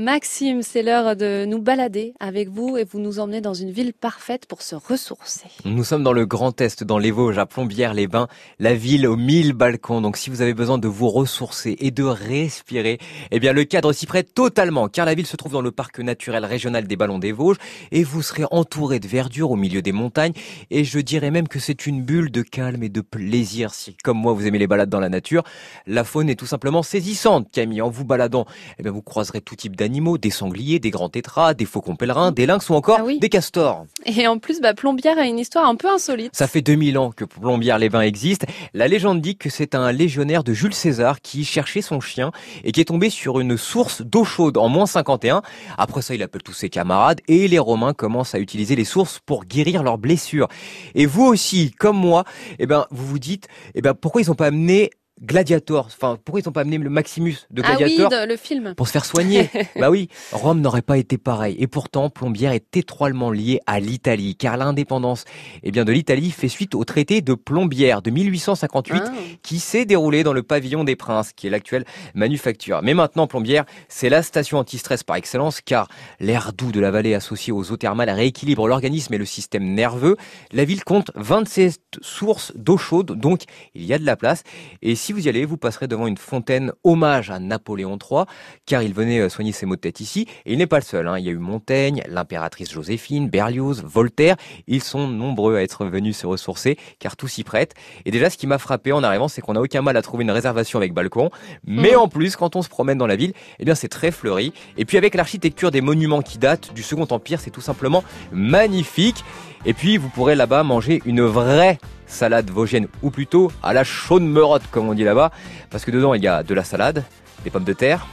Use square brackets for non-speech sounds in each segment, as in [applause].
Maxime, c'est l'heure de nous balader avec vous et vous nous emmenez dans une ville parfaite pour se ressourcer. Nous sommes dans le Grand Est, dans les Vosges, à Plombières-les-Bains, la ville aux mille balcons. Donc si vous avez besoin de vous ressourcer et de respirer, eh bien le cadre s'y prête totalement, car la ville se trouve dans le parc naturel régional des Ballons des Vosges et vous serez entouré de verdure au milieu des montagnes. Et je dirais même que c'est une bulle de calme et de plaisir. Si, comme moi, vous aimez les balades dans la nature, la faune est tout simplement saisissante, Camille. En vous baladant, eh bien vous croiserez tout type d'animaux animaux, des sangliers, des grands tétras, des faucons pèlerins, des lynx ou encore Ah des castors. Et en plus, bah, Plombière a une histoire un peu insolite. Ça fait 2000 ans que Plombières-les-Bains existe. La légende dit que c'est un légionnaire de Jules César qui cherchait son chien et qui est tombé sur une source d'eau chaude en moins 51. Après ça, il appelle tous ses camarades et les Romains commencent à utiliser les sources pour guérir leurs blessures. Et vous aussi, comme moi, eh ben, vous vous dites, eh ben, pourquoi ils n'ont pas amené Gladiator. Enfin, pourquoi ils n'ont pas amené le Maximus de Gladiator ah oui, le film. pour se faire soigner? [laughs] Bah oui, Rome n'aurait pas été pareil. Et pourtant, Plombières est étroitement liée à l'Italie, car l'indépendance, eh bien, de l'Italie fait suite au traité de Plombières de 1858, Ah. qui s'est déroulé dans le pavillon des Princes, qui est l'actuelle manufacture. Mais maintenant, Plombières, c'est la station anti-stress par excellence, car l'air doux de la vallée associé aux eaux thermales rééquilibre l'organisme et le système nerveux. La ville compte 27 sources d'eau chaude, donc il y a de la place. Et si vous y allez, vous passerez devant une fontaine hommage à Napoléon III, car il venait euh, soigner ses maux de tête ici. Et il n'est pas le seul. hein. Il y a eu Montaigne, l'impératrice Joséphine, Berlioz, Voltaire. Ils sont nombreux à être venus se ressourcer, car tout s'y prête. Et déjà, ce qui m'a frappé en arrivant, c'est qu'on n'a aucun mal à trouver une réservation avec balcon. Mais en plus, quand on se promène dans la ville, eh bien, c'est très fleuri. Et puis, avec l'architecture des monuments qui datent du Second Empire, c'est tout simplement magnifique. Et puis, vous pourrez là-bas manger une vraie salade vosgienne, ou plutôt à la chaude merotte, comme on dit là-bas, parce que dedans, il y a de la salade, des pommes de terre,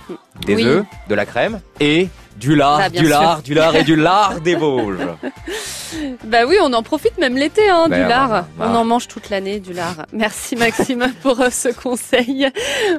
des Oui. œufs, de la crème et du lard, bien du sûr. lard, du lard et du lard [laughs] des Vosges. Bah oui, on en profite même l'été, hein, Ben, du lard. voilà. On en mange toute l'année, du lard. Merci Maxime [laughs] pour euh, ce conseil.